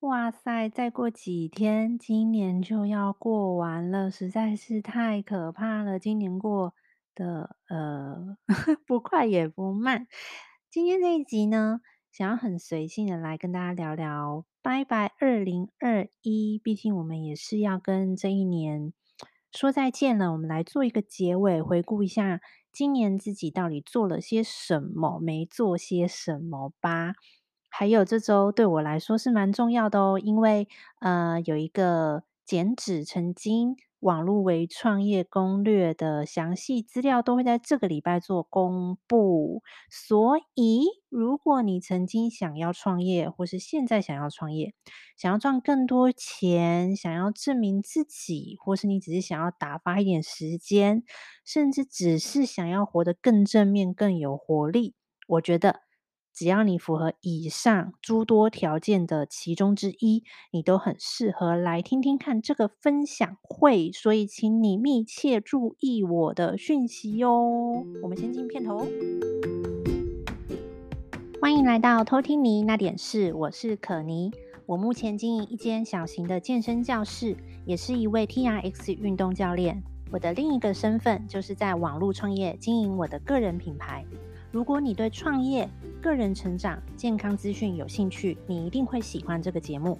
哇塞，再过几天，今年就要过完了，实在是太可怕了。今年过得呃 不快也不慢。今天这一集呢，想要很随性的来跟大家聊聊，拜拜二零二一。毕竟我们也是要跟这一年说再见了。我们来做一个结尾，回顾一下今年自己到底做了些什么，没做些什么吧。还有这周对我来说是蛮重要的哦，因为呃有一个减脂成金网络微创业攻略的详细资料都会在这个礼拜做公布，所以如果你曾经想要创业，或是现在想要创业，想要赚更多钱，想要证明自己，或是你只是想要打发一点时间，甚至只是想要活得更正面、更有活力，我觉得。只要你符合以上诸多条件的其中之一，你都很适合来听听看这个分享会。所以，请你密切注意我的讯息哟。我们先进片头。欢迎来到偷听你那点事，我是可妮。我目前经营一间小型的健身教室，也是一位 TRX 运动教练。我的另一个身份就是在网络创业，经营我的个人品牌。如果你对创业、个人成长、健康资讯有兴趣，你一定会喜欢这个节目。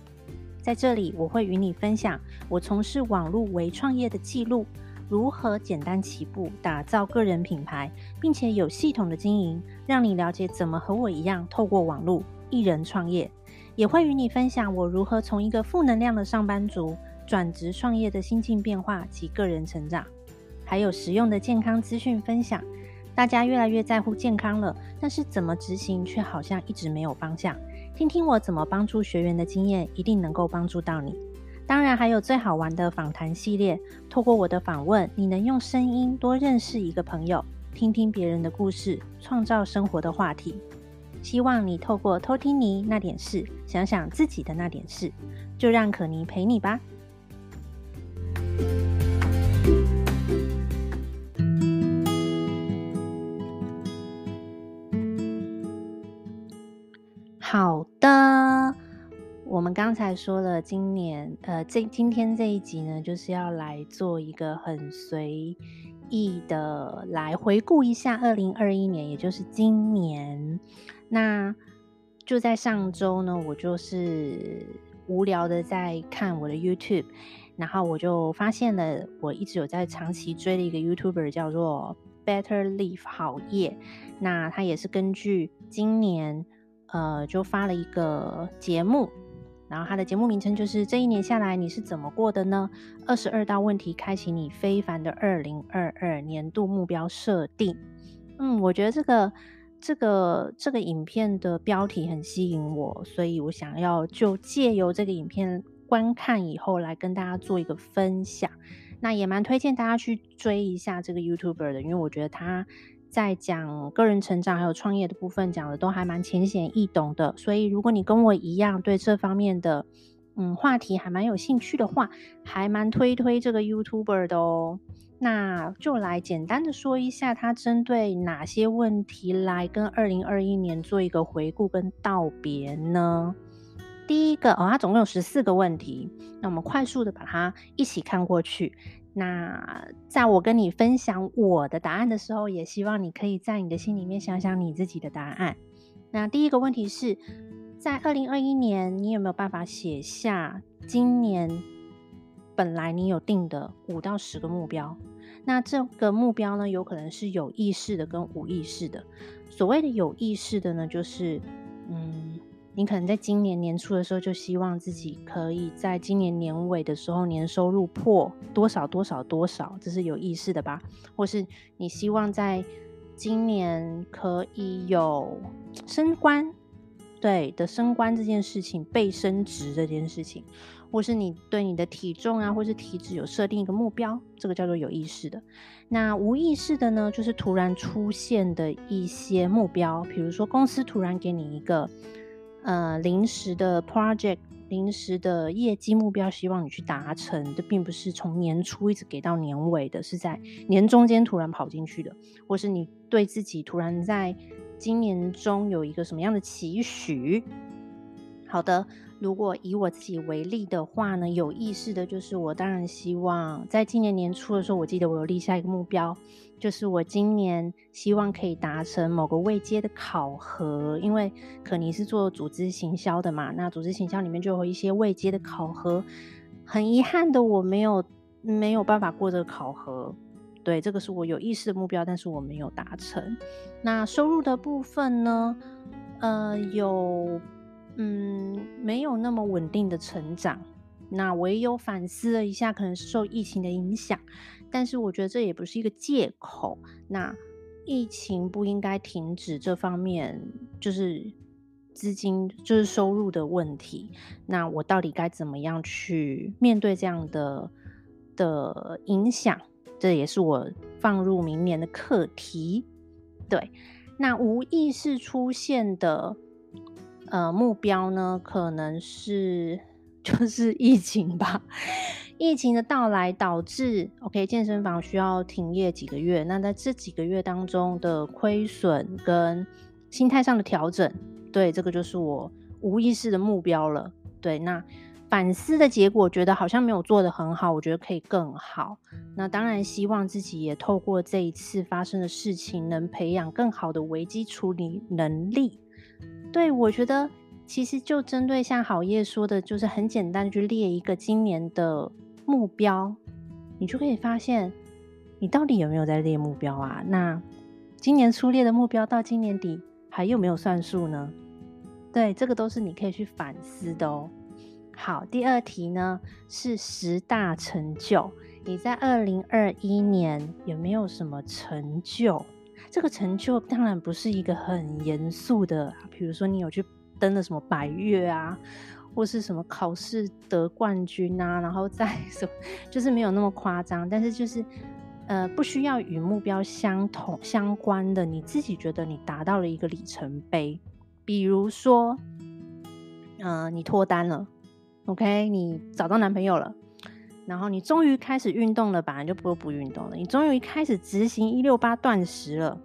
在这里，我会与你分享我从事网络微创业的记录，如何简单起步打造个人品牌，并且有系统的经营，让你了解怎么和我一样透过网络一人创业。也会与你分享我如何从一个负能量的上班族转职创业的心境变化及个人成长，还有实用的健康资讯分享。大家越来越在乎健康了，但是怎么执行却好像一直没有方向。听听我怎么帮助学员的经验，一定能够帮助到你。当然还有最好玩的访谈系列，透过我的访问，你能用声音多认识一个朋友，听听别人的故事，创造生活的话题。希望你透过偷听你那点事，想想自己的那点事，就让可妮陪你吧。刚才说了，今年呃，这今天这一集呢，就是要来做一个很随意的来回顾一下二零二一年，也就是今年。那就在上周呢，我就是无聊的在看我的 YouTube，然后我就发现了，我一直有在长期追的一个 YouTuber 叫做 Better Leave 好业，那他也是根据今年。呃，就发了一个节目，然后他的节目名称就是这一年下来你是怎么过的呢？二十二道问题，开启你非凡的二零二二年度目标设定。嗯，我觉得这个这个这个影片的标题很吸引我，所以我想要就借由这个影片观看以后来跟大家做一个分享。那也蛮推荐大家去追一下这个 YouTuber 的，因为我觉得他。在讲个人成长还有创业的部分，讲的都还蛮浅显易懂的。所以，如果你跟我一样对这方面的嗯话题还蛮有兴趣的话，还蛮推推这个 YouTuber 的哦。那就来简单的说一下，他针对哪些问题来跟二零二一年做一个回顾跟道别呢？第一个哦，他总共有十四个问题，那我们快速的把它一起看过去。那在我跟你分享我的答案的时候，也希望你可以在你的心里面想想你自己的答案。那第一个问题是，在二零二一年，你有没有办法写下今年本来你有定的五到十个目标？那这个目标呢，有可能是有意识的跟无意识的。所谓的有意识的呢，就是嗯。你可能在今年年初的时候就希望自己可以在今年年尾的时候年收入破多少多少多少，这是有意识的吧？或是你希望在今年可以有升官，对的升官这件事情，被升职这件事情，或是你对你的体重啊，或是体脂有设定一个目标，这个叫做有意识的。那无意识的呢，就是突然出现的一些目标，比如说公司突然给你一个。呃，临时的 project，临时的业绩目标，希望你去达成，这并不是从年初一直给到年尾的，是在年中间突然跑进去的，或是你对自己突然在今年中有一个什么样的期许。好的，如果以我自己为例的话呢，有意识的就是我当然希望在今年年初的时候，我记得我有立下一个目标，就是我今年希望可以达成某个位阶的考核，因为可妮是做组织行销的嘛，那组织行销里面就有一些位阶的考核，很遗憾的我没有没有办法过这个考核，对，这个是我有意识的目标，但是我没有达成。那收入的部分呢，呃，有。嗯，没有那么稳定的成长。那我也有反思了一下，可能是受疫情的影响，但是我觉得这也不是一个借口。那疫情不应该停止这方面，就是资金，就是收入的问题。那我到底该怎么样去面对这样的的影响？这也是我放入明年的课题。对，那无意识出现的。呃，目标呢，可能是就是疫情吧。疫情的到来导致，OK，健身房需要停业几个月。那在这几个月当中的亏损跟心态上的调整，对，这个就是我无意识的目标了。对，那反思的结果，觉得好像没有做得很好，我觉得可以更好。那当然希望自己也透过这一次发生的事情，能培养更好的危机处理能力。对，我觉得其实就针对像好叶说的，就是很简单，去列一个今年的目标，你就可以发现你到底有没有在列目标啊？那今年初列的目标到今年底还有没有算数呢？对，这个都是你可以去反思的哦。好，第二题呢是十大成就，你在二零二一年有没有什么成就？这个成就当然不是一个很严肃的，比如说你有去登了什么百岳啊，或是什么考试得冠军啊，然后再 什么，就是没有那么夸张。但是就是呃，不需要与目标相同相关的，你自己觉得你达到了一个里程碑，比如说，嗯、你脱单了，OK，你找到男朋友了。然后你终于开始运动了，本来就不不运动了。你终于开始执行一六八断食了，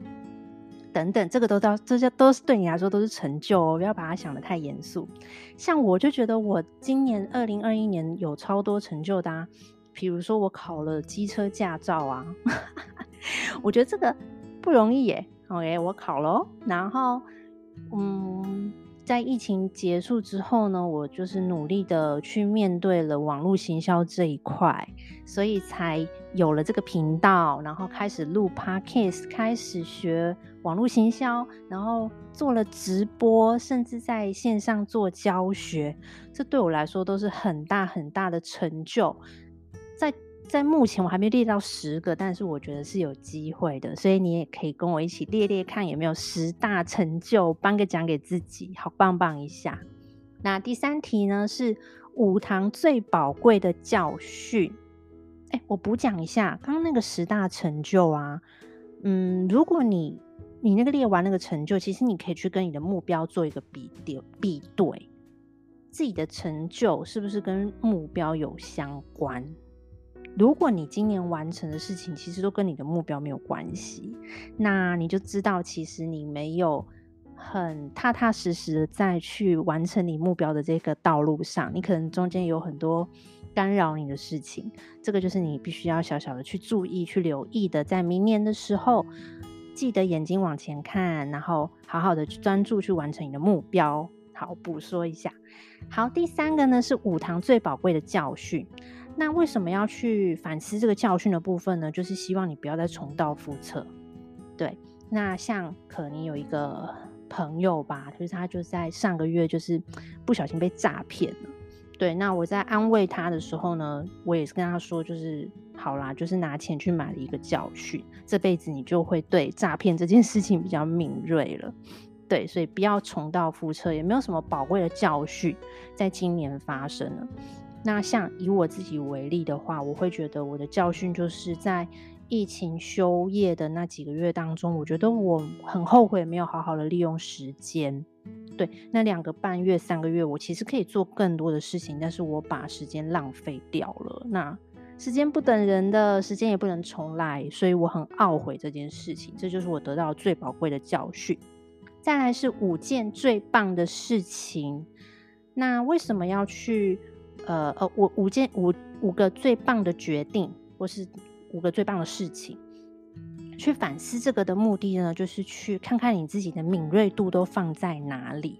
等等，这个都到这些都是对你来说都是成就哦，不要把它想得太严肃。像我就觉得我今年二零二一年有超多成就的啊，比如说我考了机车驾照啊，我觉得这个不容易耶。OK，我考了，然后嗯。在疫情结束之后呢，我就是努力的去面对了网络行销这一块，所以才有了这个频道，然后开始录 Podcast，开始学网络行销，然后做了直播，甚至在线上做教学，这对我来说都是很大很大的成就，在。在目前我还没列到十个，但是我觉得是有机会的，所以你也可以跟我一起列列看有没有十大成就，颁个奖给自己，好棒棒一下。那第三题呢是五堂最宝贵的教训。哎，我补讲一下，刚刚那个十大成就啊，嗯，如果你你那个列完那个成就，其实你可以去跟你的目标做一个比对，比对自己的成就是不是跟目标有相关。如果你今年完成的事情其实都跟你的目标没有关系，那你就知道其实你没有很踏踏实实的在去完成你目标的这个道路上，你可能中间有很多干扰你的事情，这个就是你必须要小小的去注意、去留意的。在明年的时候，记得眼睛往前看，然后好好的去专注去完成你的目标。好，补说一下。好，第三个呢是五堂最宝贵的教训。那为什么要去反思这个教训的部分呢？就是希望你不要再重蹈覆辙。对，那像可能有一个朋友吧，就是他就在上个月就是不小心被诈骗了。对，那我在安慰他的时候呢，我也是跟他说，就是好啦，就是拿钱去买了一个教训，这辈子你就会对诈骗这件事情比较敏锐了。对，所以不要重蹈覆辙，也没有什么宝贵的教训在今年发生了。那像以我自己为例的话，我会觉得我的教训就是在疫情休业的那几个月当中，我觉得我很后悔没有好好的利用时间。对，那两个半月、三个月，我其实可以做更多的事情，但是我把时间浪费掉了。那时间不等人的，时间也不能重来，所以我很懊悔这件事情。这就是我得到最宝贵的教训。再来是五件最棒的事情。那为什么要去呃呃，五五件五五个最棒的决定，或是五个最棒的事情？去反思这个的目的呢，就是去看看你自己的敏锐度都放在哪里。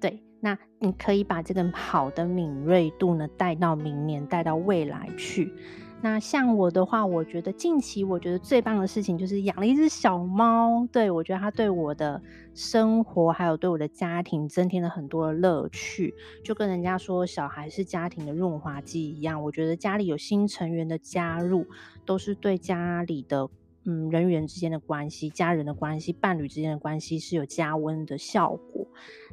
对，那你可以把这个好的敏锐度呢带到明年，带到未来去。那像我的话，我觉得近期我觉得最棒的事情就是养了一只小猫。对，我觉得它对我的生活还有对我的家庭增添了很多的乐趣。就跟人家说小孩是家庭的润滑剂一样，我觉得家里有新成员的加入，都是对家里的嗯人员之间的关系、家人的关系、伴侣之间的关系是有加温的效果。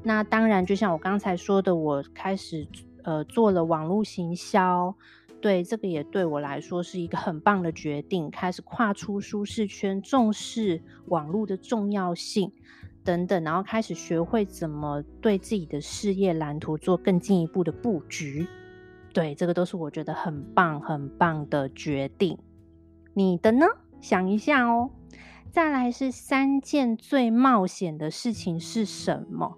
那当然，就像我刚才说的，我开始呃做了网络行销。对，这个也对我来说是一个很棒的决定，开始跨出舒适圈，重视网络的重要性等等，然后开始学会怎么对自己的事业蓝图做更进一步的布局。对，这个都是我觉得很棒很棒的决定。你的呢？想一下哦。再来是三件最冒险的事情是什么？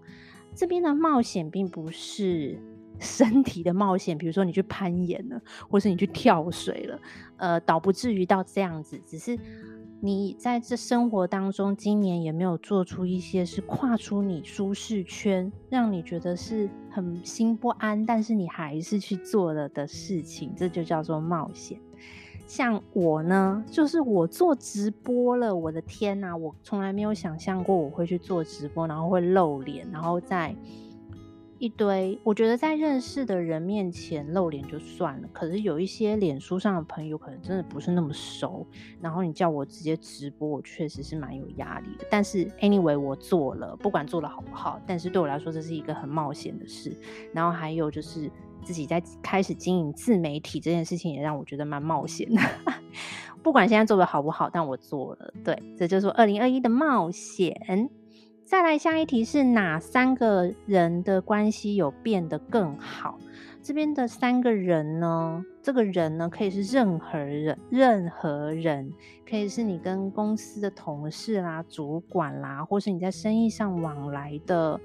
这边的冒险并不是。身体的冒险，比如说你去攀岩了，或是你去跳水了，呃，倒不至于到这样子。只是你在这生活当中，今年也没有做出一些是跨出你舒适圈，让你觉得是很心不安，但是你还是去做了的事情，这就叫做冒险。像我呢，就是我做直播了，我的天呐，我从来没有想象过我会去做直播，然后会露脸，然后再。一堆，我觉得在认识的人面前露脸就算了，可是有一些脸书上的朋友可能真的不是那么熟，然后你叫我直接直播，我确实是蛮有压力的。但是 anyway，我做了，不管做的好不好，但是对我来说这是一个很冒险的事。然后还有就是自己在开始经营自媒体这件事情，也让我觉得蛮冒险的。不管现在做的好不好，但我做了，对，这就是二零二一的冒险。再来下一题是哪三个人的关系有变得更好？这边的三个人呢？这个人呢，可以是任何人，任何人可以是你跟公司的同事啦、主管啦，或是你在生意上往来的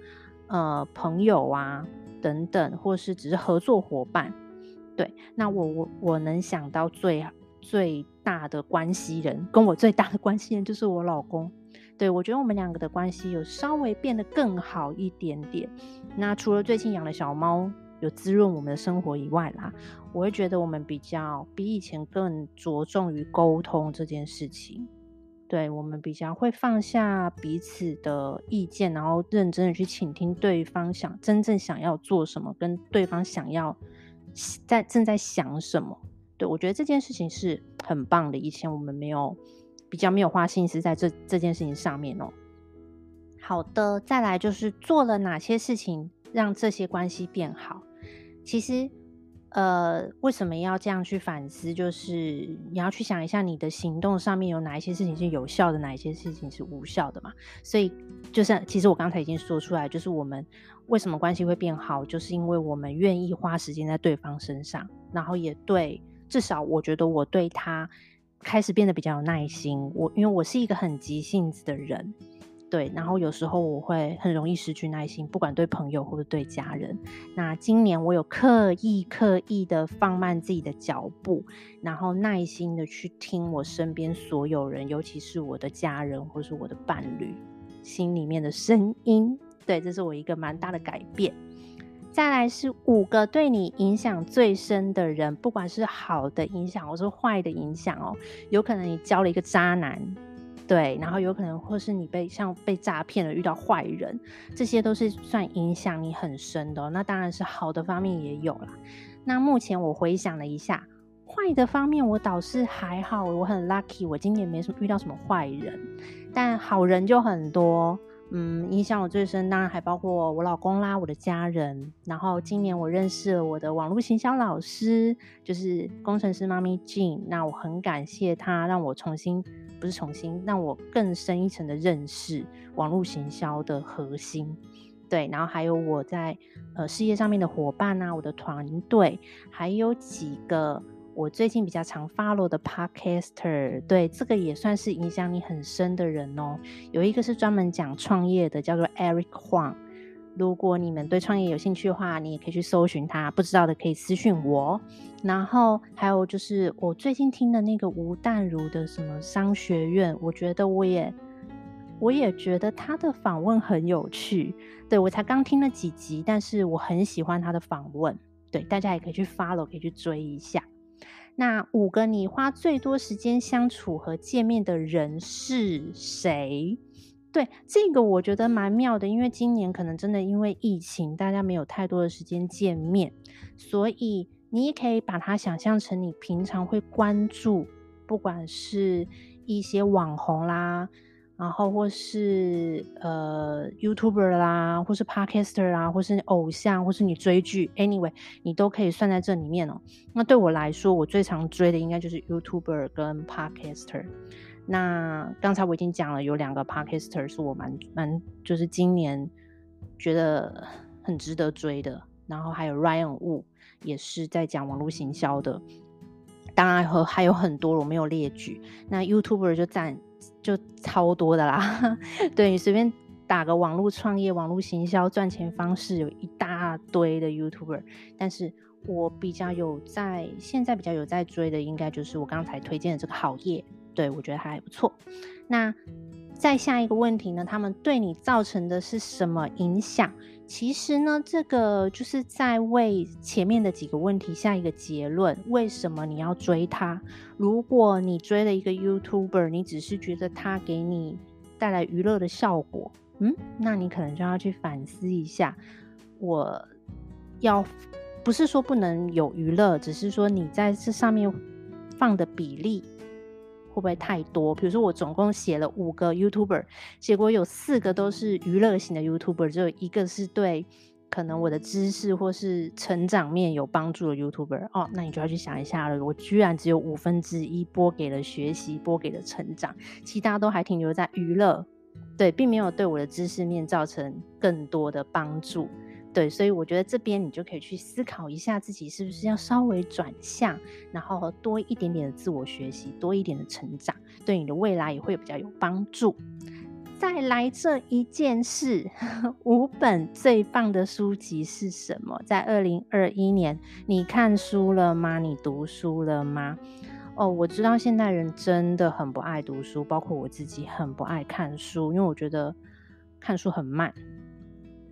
呃朋友啊等等，或是只是合作伙伴。对，那我我我能想到最最大的关系人，跟我最大的关系人就是我老公。对，我觉得我们两个的关系有稍微变得更好一点点。那除了最近养了小猫，有滋润我们的生活以外啦，我会觉得我们比较比以前更着重于沟通这件事情。对，我们比较会放下彼此的意见，然后认真的去倾听对方想真正想要做什么，跟对方想要在正在想什么。对，我觉得这件事情是很棒的。以前我们没有。比较没有花心思在这这件事情上面哦。好的，再来就是做了哪些事情让这些关系变好。其实，呃，为什么要这样去反思？就是你要去想一下，你的行动上面有哪一些事情是有效的，哪一些事情是无效的嘛。所以，就是其实我刚才已经说出来，就是我们为什么关系会变好，就是因为我们愿意花时间在对方身上，然后也对，至少我觉得我对他。开始变得比较有耐心，我因为我是一个很急性子的人，对，然后有时候我会很容易失去耐心，不管对朋友或者对家人。那今年我有刻意刻意的放慢自己的脚步，然后耐心的去听我身边所有人，尤其是我的家人或是我的伴侣心里面的声音。对，这是我一个蛮大的改变。再来是五个对你影响最深的人，不管是好的影响或是坏的影响哦，有可能你交了一个渣男，对，然后有可能或是你被像被诈骗了，遇到坏人，这些都是算影响你很深的。那当然是好的方面也有啦。那目前我回想了一下，坏的方面我倒是还好，我很 lucky，我今年没什么遇到什么坏人，但好人就很多。嗯，影响我最深，当然还包括我老公啦，我的家人。然后今年我认识了我的网络行销老师，就是工程师妈咪 j。那我很感谢他，让我重新，不是重新，让我更深一层的认识网络行销的核心。对，然后还有我在呃事业上面的伙伴啊，我的团队，还有几个。我最近比较常 follow 的 podcaster，对，这个也算是影响你很深的人哦。有一个是专门讲创业的，叫做 Eric Huang，如果你们对创业有兴趣的话，你也可以去搜寻他。不知道的可以私讯我。然后还有就是我最近听的那个吴淡如的什么商学院，我觉得我也我也觉得他的访问很有趣。对，我才刚听了几集，但是我很喜欢他的访问。对，大家也可以去 follow，可以去追一下。那五个你花最多时间相处和见面的人是谁？对，这个我觉得蛮妙的，因为今年可能真的因为疫情，大家没有太多的时间见面，所以你也可以把它想象成你平常会关注，不管是一些网红啦，然后或是呃 YouTuber 啦，或是 Podcaster 啦，或是偶像，或是你追剧，Anyway，你都可以算在这里面哦。那对我来说，我最常追的应该就是 YouTuber 跟 Podcaster。那刚才我已经讲了，有两个 Podcaster 是我蛮蛮就是今年觉得很值得追的，然后还有 Ryan Wu 也是在讲网络行销的，当然和还有很多我没有列举。那 YouTuber 就占就超多的啦，对，你随便打个网络创业、网络行销赚钱方式，有一大堆的 YouTuber，但是我比较有在现在比较有在追的，应该就是我刚才推荐的这个好业。对，我觉得还不错。那再下一个问题呢？他们对你造成的是什么影响？其实呢，这个就是在为前面的几个问题下一个结论。为什么你要追他？如果你追了一个 YouTuber，你只是觉得他给你带来娱乐的效果，嗯，那你可能就要去反思一下。我要不是说不能有娱乐，只是说你在这上面放的比例。会不会太多？比如说，我总共写了五个 YouTuber，结果有四个都是娱乐型的 YouTuber，只有一个是对可能我的知识或是成长面有帮助的 YouTuber。哦，那你就要去想一下了。我居然只有五分之一拨给了学习，拨给了成长，其他都还停留在娱乐，对，并没有对我的知识面造成更多的帮助。对，所以我觉得这边你就可以去思考一下，自己是不是要稍微转向，然后多一点点的自我学习，多一点的成长，对你的未来也会比较有帮助。再来这一件事，五本最棒的书籍是什么？在二零二一年，你看书了吗？你读书了吗？哦，我知道现代人真的很不爱读书，包括我自己很不爱看书，因为我觉得看书很慢。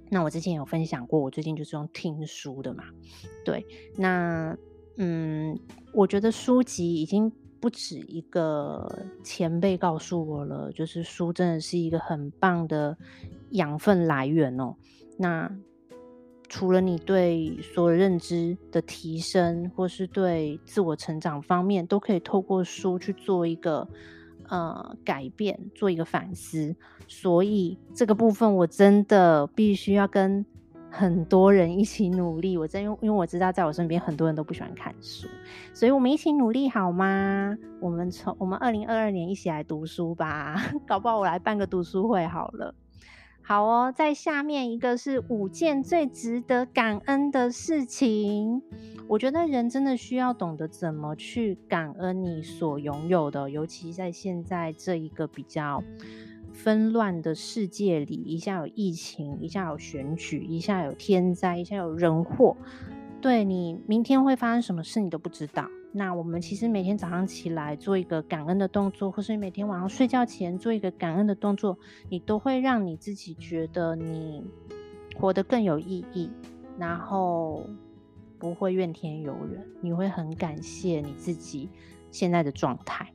那我之前有分享过，我最近就是用听书的嘛。对，那嗯，我觉得书籍已经不止一个前辈告诉我了，就是书真的是一个很棒的养分来源哦。那除了你对所有认知的提升，或是对自我成长方面，都可以透过书去做一个。呃，改变，做一个反思，所以这个部分我真的必须要跟很多人一起努力。我真因为我知道在我身边很多人都不喜欢看书，所以我们一起努力好吗？我们从我们二零二二年一起来读书吧，搞不好我来办个读书会好了。好哦，在下面一个是五件最值得感恩的事情。我觉得人真的需要懂得怎么去感恩你所拥有的，尤其在现在这一个比较纷乱的世界里，一下有疫情，一下有选举，一下有天灾，一下有人祸，对，你明天会发生什么事你都不知道。那我们其实每天早上起来做一个感恩的动作，或是每天晚上睡觉前做一个感恩的动作，你都会让你自己觉得你活得更有意义，然后不会怨天尤人，你会很感谢你自己现在的状态。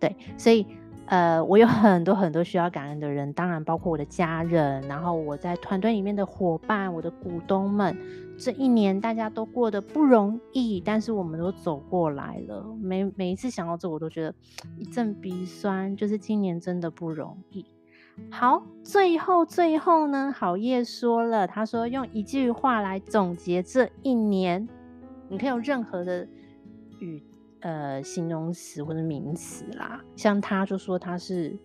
对，所以呃，我有很多很多需要感恩的人，当然包括我的家人，然后我在团队里面的伙伴，我的股东们。这一年大家都过得不容易，但是我们都走过来了。每每一次想到这，我都觉得一阵鼻酸。就是今年真的不容易。好，最后最后呢，好叶说了，他说用一句话来总结这一年，你可以有任何的语呃形容词或者名词啦。像他就说他是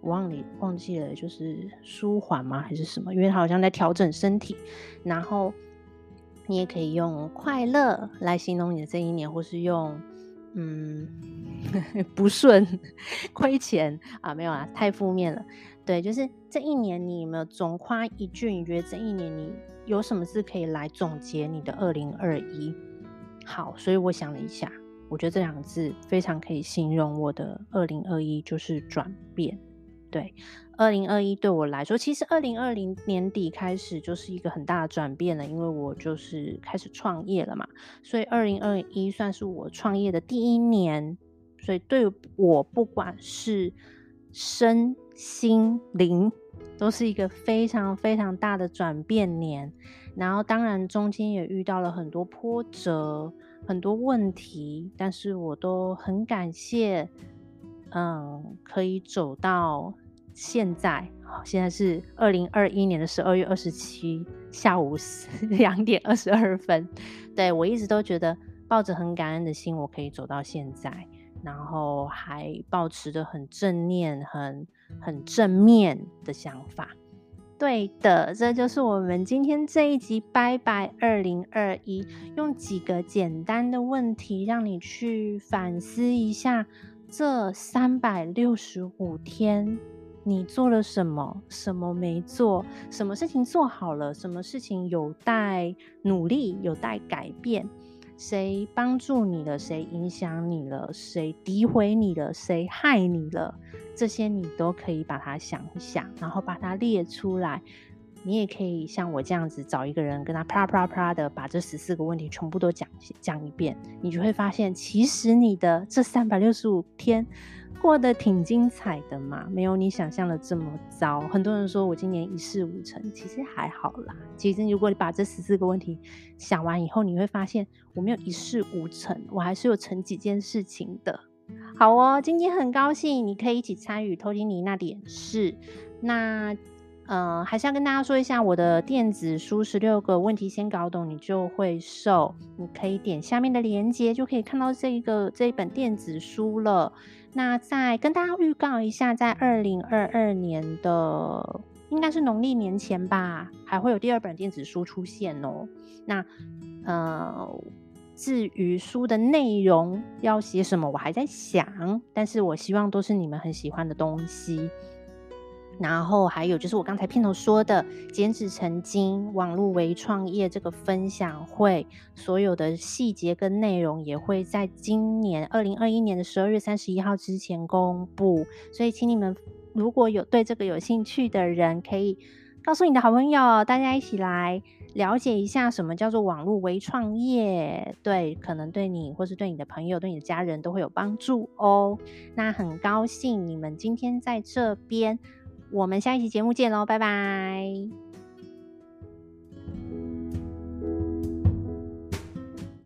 我忘你忘记了，就是舒缓吗还是什么？因为他好像在调整身体，然后。你也可以用快乐来形容你的这一年，或是用嗯 不顺、亏钱啊，没有啊，太负面了。对，就是这一年你有没有总夸一句？你觉得这一年你有什么事可以来总结你的二零二一？好，所以我想了一下，我觉得这两个字非常可以形容我的二零二一，就是转变。对，二零二一对我来说，其实二零二零年底开始就是一个很大的转变了，因为我就是开始创业了嘛，所以二零二一算是我创业的第一年，所以对我不管是身心灵，都是一个非常非常大的转变年。然后当然中间也遇到了很多波折，很多问题，但是我都很感谢。嗯，可以走到现在，现在是二零二一年的十二月二十七下午 两点二十二分。对，我一直都觉得抱着很感恩的心，我可以走到现在，然后还保持着很正念、很很正面的想法。对的，这就是我们今天这一集拜拜二零二一，用几个简单的问题让你去反思一下。这三百六十五天，你做了什么？什么没做？什么事情做好了？什么事情有待努力？有待改变？谁帮助你了？谁影响你了？谁诋毁你了？谁害你了？这些你都可以把它想一想，然后把它列出来。你也可以像我这样子找一个人，跟他啪啪啪的把这十四个问题全部都讲讲一遍，你就会发现，其实你的这三百六十五天过得挺精彩的嘛，没有你想象的这么糟。很多人说我今年一事无成，其实还好啦。其实如果你把这十四个问题想完以后，你会发现我没有一事无成，我还是有成几件事情的。好哦，今天很高兴你可以一起参与偷听你那点事。那。呃，还是要跟大家说一下，我的电子书十六个问题先搞懂，你就会瘦。你可以点下面的链接，就可以看到这一个这一本电子书了。那再跟大家预告一下，在二零二二年的应该是农历年前吧，还会有第二本电子书出现哦。那呃，至于书的内容要写什么，我还在想，但是我希望都是你们很喜欢的东西。然后还有就是我刚才片头说的减脂成金网络微创业这个分享会，所有的细节跟内容也会在今年二零二一年的十二月三十一号之前公布，所以请你们如果有对这个有兴趣的人，可以告诉你的好朋友，大家一起来了解一下什么叫做网络微创业，对，可能对你或是对你的朋友、对你的家人都会有帮助哦。那很高兴你们今天在这边。我们下一期节目见喽，拜拜。